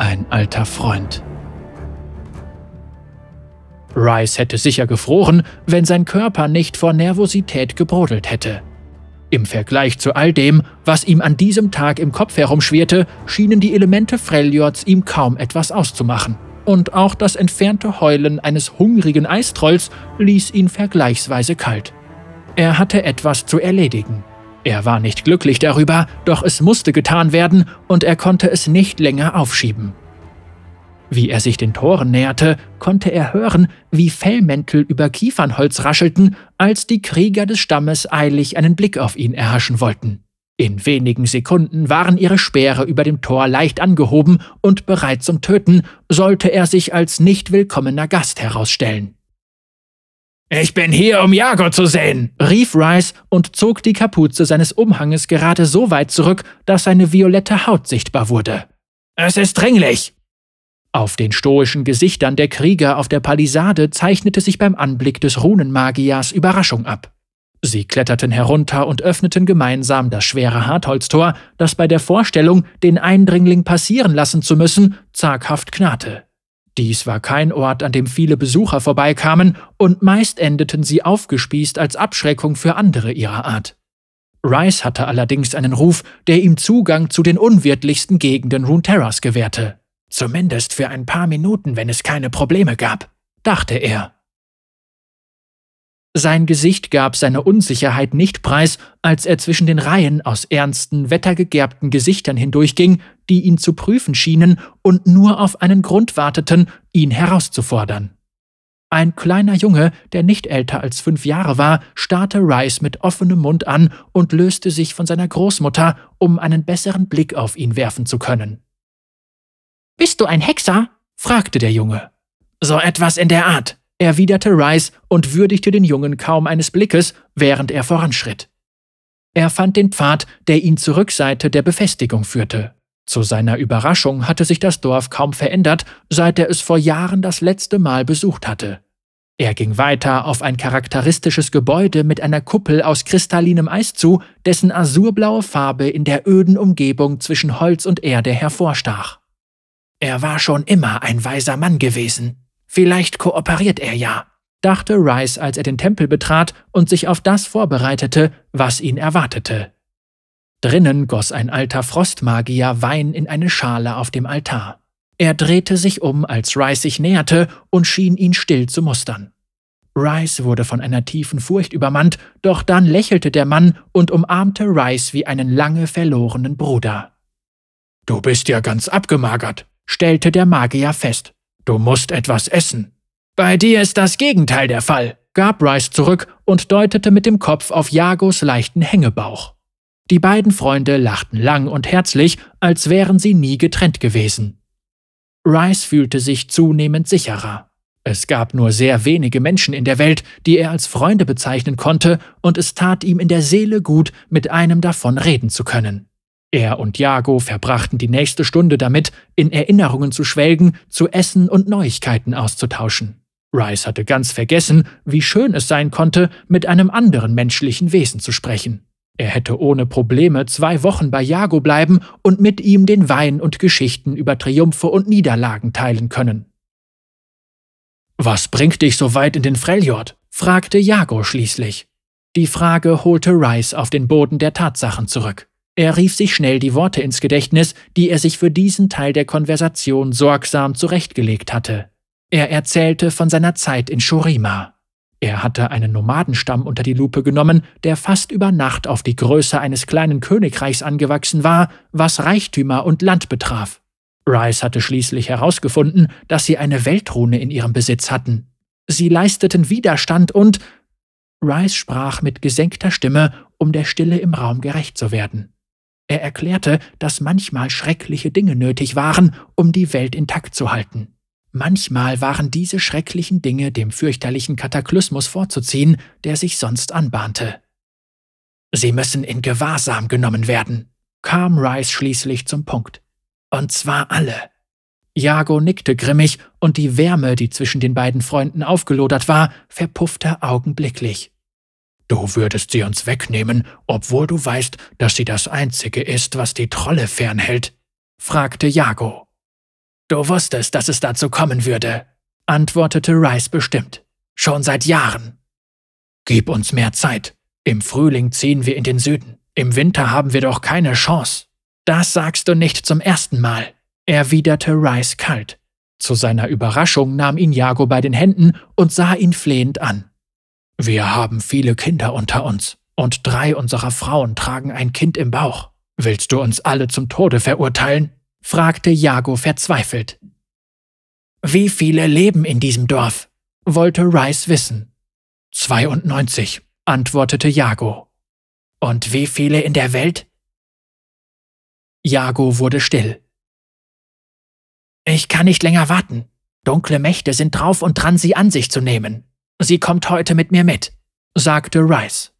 ein alter Freund. Rice hätte sicher gefroren, wenn sein Körper nicht vor Nervosität gebrodelt hätte. Im Vergleich zu all dem, was ihm an diesem Tag im Kopf herumschwirrte, schienen die Elemente Freljords ihm kaum etwas auszumachen. Und auch das entfernte Heulen eines hungrigen Eistrolls ließ ihn vergleichsweise kalt. Er hatte etwas zu erledigen. Er war nicht glücklich darüber, doch es musste getan werden und er konnte es nicht länger aufschieben. Wie er sich den Toren näherte, konnte er hören, wie Fellmäntel über Kiefernholz raschelten, als die Krieger des Stammes eilig einen Blick auf ihn erhaschen wollten. In wenigen Sekunden waren ihre Speere über dem Tor leicht angehoben und bereit zum Töten, sollte er sich als nicht willkommener Gast herausstellen. Ich bin hier, um Jago zu sehen, rief Rice und zog die Kapuze seines Umhanges gerade so weit zurück, dass seine violette Haut sichtbar wurde. Es ist dringlich. Auf den stoischen Gesichtern der Krieger auf der Palisade zeichnete sich beim Anblick des Runenmagiers Überraschung ab. Sie kletterten herunter und öffneten gemeinsam das schwere Hartholztor, das bei der Vorstellung, den Eindringling passieren lassen zu müssen, zaghaft knarrte. Dies war kein Ort, an dem viele Besucher vorbeikamen, und meist endeten sie aufgespießt als Abschreckung für andere ihrer Art. Rice hatte allerdings einen Ruf, der ihm Zugang zu den unwirtlichsten Gegenden Runeterras gewährte. Zumindest für ein paar Minuten, wenn es keine Probleme gab, dachte er. Sein Gesicht gab seine Unsicherheit nicht preis, als er zwischen den Reihen aus ernsten, wettergegerbten Gesichtern hindurchging, die ihn zu prüfen schienen und nur auf einen Grund warteten, ihn herauszufordern. Ein kleiner Junge, der nicht älter als fünf Jahre war, starrte Rice mit offenem Mund an und löste sich von seiner Großmutter, um einen besseren Blick auf ihn werfen zu können. Bist du ein Hexer? fragte der Junge. So etwas in der Art, erwiderte Rice und würdigte den Jungen kaum eines Blickes, während er voranschritt. Er fand den Pfad, der ihn zur Rückseite der Befestigung führte. Zu seiner Überraschung hatte sich das Dorf kaum verändert, seit er es vor Jahren das letzte Mal besucht hatte. Er ging weiter auf ein charakteristisches Gebäude mit einer Kuppel aus kristallinem Eis zu, dessen azurblaue Farbe in der öden Umgebung zwischen Holz und Erde hervorstach. Er war schon immer ein weiser Mann gewesen, Vielleicht kooperiert er ja, dachte Rice, als er den Tempel betrat und sich auf das vorbereitete, was ihn erwartete. Drinnen goss ein alter Frostmagier Wein in eine Schale auf dem Altar. Er drehte sich um, als Rice sich näherte, und schien ihn still zu mustern. Rice wurde von einer tiefen Furcht übermannt, doch dann lächelte der Mann und umarmte Rice wie einen lange verlorenen Bruder. Du bist ja ganz abgemagert, stellte der Magier fest. Du musst etwas essen. Bei dir ist das Gegenteil der Fall, gab Rice zurück und deutete mit dem Kopf auf Jagos leichten Hängebauch. Die beiden Freunde lachten lang und herzlich, als wären sie nie getrennt gewesen. Rice fühlte sich zunehmend sicherer. Es gab nur sehr wenige Menschen in der Welt, die er als Freunde bezeichnen konnte, und es tat ihm in der Seele gut, mit einem davon reden zu können. Er und Jago verbrachten die nächste Stunde damit, in Erinnerungen zu schwelgen, zu essen und Neuigkeiten auszutauschen. Rice hatte ganz vergessen, wie schön es sein konnte, mit einem anderen menschlichen Wesen zu sprechen. Er hätte ohne Probleme zwei Wochen bei Jago bleiben und mit ihm den Wein und Geschichten über Triumphe und Niederlagen teilen können. Was bringt dich so weit in den Freljord? fragte Jago schließlich. Die Frage holte Rice auf den Boden der Tatsachen zurück. Er rief sich schnell die Worte ins Gedächtnis, die er sich für diesen Teil der Konversation sorgsam zurechtgelegt hatte. Er erzählte von seiner Zeit in Shurima. Er hatte einen Nomadenstamm unter die Lupe genommen, der fast über Nacht auf die Größe eines kleinen Königreichs angewachsen war, was Reichtümer und Land betraf. Rice hatte schließlich herausgefunden, dass sie eine Weltrune in ihrem Besitz hatten. Sie leisteten Widerstand und Rice sprach mit gesenkter Stimme, um der Stille im Raum gerecht zu werden. Er erklärte, dass manchmal schreckliche Dinge nötig waren, um die Welt intakt zu halten. Manchmal waren diese schrecklichen Dinge dem fürchterlichen Kataklysmus vorzuziehen, der sich sonst anbahnte. Sie müssen in Gewahrsam genommen werden, kam Rice schließlich zum Punkt. Und zwar alle. Jago nickte grimmig, und die Wärme, die zwischen den beiden Freunden aufgelodert war, verpuffte augenblicklich. Du würdest sie uns wegnehmen, obwohl du weißt, dass sie das Einzige ist, was die Trolle fernhält? fragte Jago. Du wusstest, dass es dazu kommen würde, antwortete Rice bestimmt. Schon seit Jahren. Gib uns mehr Zeit. Im Frühling ziehen wir in den Süden. Im Winter haben wir doch keine Chance. Das sagst du nicht zum ersten Mal, erwiderte Rice kalt. Zu seiner Überraschung nahm ihn Jago bei den Händen und sah ihn flehend an. Wir haben viele Kinder unter uns, und drei unserer Frauen tragen ein Kind im Bauch. Willst du uns alle zum Tode verurteilen? fragte Jago verzweifelt. Wie viele leben in diesem Dorf? wollte Rice wissen. 92, antwortete Jago. Und wie viele in der Welt? Jago wurde still. Ich kann nicht länger warten. Dunkle Mächte sind drauf und dran, sie an sich zu nehmen. Sie kommt heute mit mir mit, sagte Rice.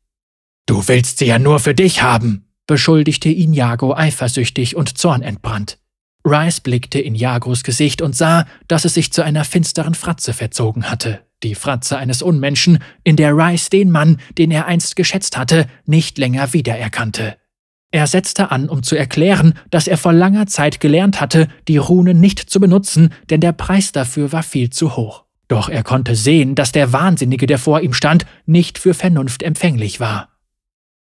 Du willst sie ja nur für dich haben, beschuldigte ihn Jago eifersüchtig und zornentbrannt. Rice blickte in Jagos Gesicht und sah, dass es sich zu einer finsteren Fratze verzogen hatte. Die Fratze eines Unmenschen, in der Rice den Mann, den er einst geschätzt hatte, nicht länger wiedererkannte. Er setzte an, um zu erklären, dass er vor langer Zeit gelernt hatte, die Runen nicht zu benutzen, denn der Preis dafür war viel zu hoch. Doch er konnte sehen, dass der Wahnsinnige, der vor ihm stand, nicht für Vernunft empfänglich war.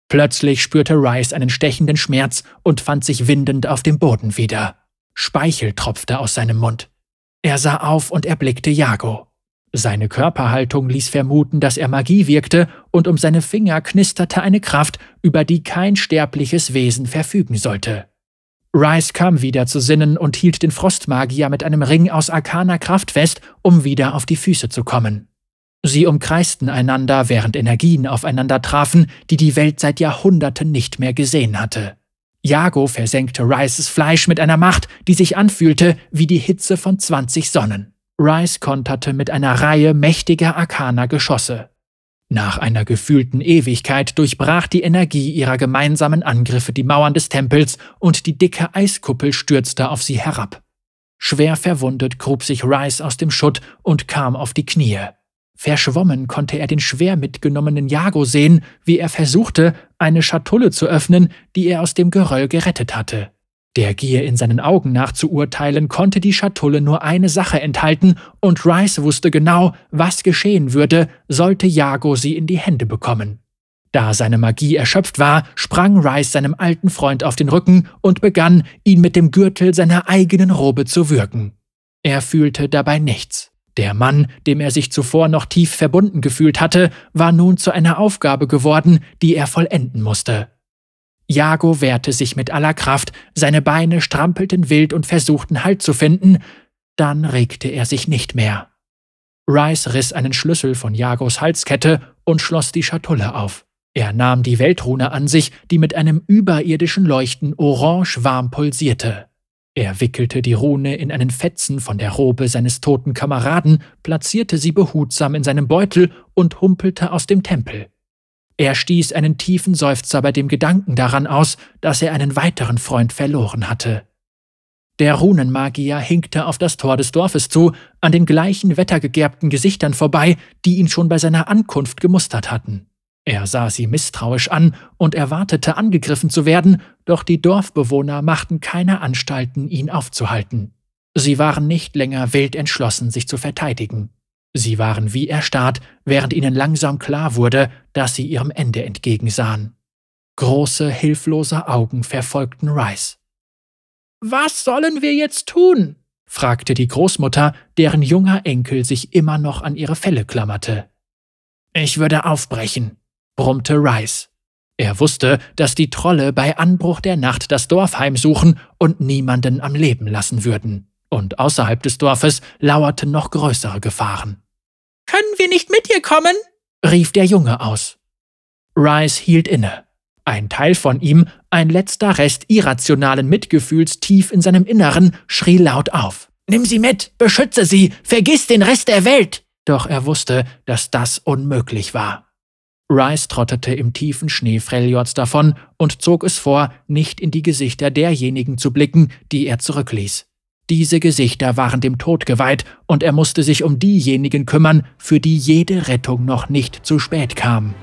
Plötzlich spürte Rice einen stechenden Schmerz und fand sich windend auf dem Boden wieder. Speichel tropfte aus seinem Mund. Er sah auf und erblickte Jago. Seine Körperhaltung ließ vermuten, dass er Magie wirkte, und um seine Finger knisterte eine Kraft, über die kein sterbliches Wesen verfügen sollte. Rice kam wieder zu Sinnen und hielt den Frostmagier mit einem Ring aus arkaner Kraft fest, um wieder auf die Füße zu kommen. Sie umkreisten einander, während Energien aufeinander trafen, die die Welt seit Jahrhunderten nicht mehr gesehen hatte. Jago versenkte Rices Fleisch mit einer Macht, die sich anfühlte wie die Hitze von 20 Sonnen. Rice konterte mit einer Reihe mächtiger arkaner Geschosse. Nach einer gefühlten Ewigkeit durchbrach die Energie ihrer gemeinsamen Angriffe die Mauern des Tempels und die dicke Eiskuppel stürzte auf sie herab. Schwer verwundet grub sich Rice aus dem Schutt und kam auf die Knie. Verschwommen konnte er den schwer mitgenommenen Jago sehen, wie er versuchte, eine Schatulle zu öffnen, die er aus dem Geröll gerettet hatte. Der Gier in seinen Augen nach zu urteilen, konnte die Schatulle nur eine Sache enthalten, und Rice wusste genau, was geschehen würde, sollte Jago sie in die Hände bekommen. Da seine Magie erschöpft war, sprang Rice seinem alten Freund auf den Rücken und begann, ihn mit dem Gürtel seiner eigenen Robe zu würgen. Er fühlte dabei nichts. Der Mann, dem er sich zuvor noch tief verbunden gefühlt hatte, war nun zu einer Aufgabe geworden, die er vollenden musste. Jago wehrte sich mit aller Kraft, seine Beine strampelten wild und versuchten Halt zu finden, dann regte er sich nicht mehr. Rice riss einen Schlüssel von Jagos Halskette und schloss die Schatulle auf. Er nahm die Weltrune an sich, die mit einem überirdischen Leuchten orange warm pulsierte. Er wickelte die Rune in einen Fetzen von der Robe seines toten Kameraden, platzierte sie behutsam in seinem Beutel und humpelte aus dem Tempel. Er stieß einen tiefen Seufzer bei dem Gedanken daran aus, dass er einen weiteren Freund verloren hatte. Der Runenmagier hinkte auf das Tor des Dorfes zu, an den gleichen wettergegerbten Gesichtern vorbei, die ihn schon bei seiner Ankunft gemustert hatten. Er sah sie misstrauisch an und erwartete, angegriffen zu werden, doch die Dorfbewohner machten keine Anstalten, ihn aufzuhalten. Sie waren nicht länger wild entschlossen, sich zu verteidigen. Sie waren wie erstarrt, während ihnen langsam klar wurde, dass sie ihrem Ende entgegensahen. Große, hilflose Augen verfolgten Rice. Was sollen wir jetzt tun? fragte die Großmutter, deren junger Enkel sich immer noch an ihre Felle klammerte. Ich würde aufbrechen, brummte Rice. Er wusste, dass die Trolle bei Anbruch der Nacht das Dorf heimsuchen und niemanden am Leben lassen würden und außerhalb des Dorfes lauerten noch größere Gefahren. Können wir nicht mit dir kommen? rief der Junge aus. Rice hielt inne. Ein Teil von ihm, ein letzter Rest irrationalen Mitgefühls tief in seinem Inneren, schrie laut auf. Nimm sie mit, beschütze sie, vergiss den Rest der Welt! Doch er wusste, dass das unmöglich war. Rice trottete im tiefen Schnee Freljords davon und zog es vor, nicht in die Gesichter derjenigen zu blicken, die er zurückließ. Diese Gesichter waren dem Tod geweiht, und er musste sich um diejenigen kümmern, für die jede Rettung noch nicht zu spät kam.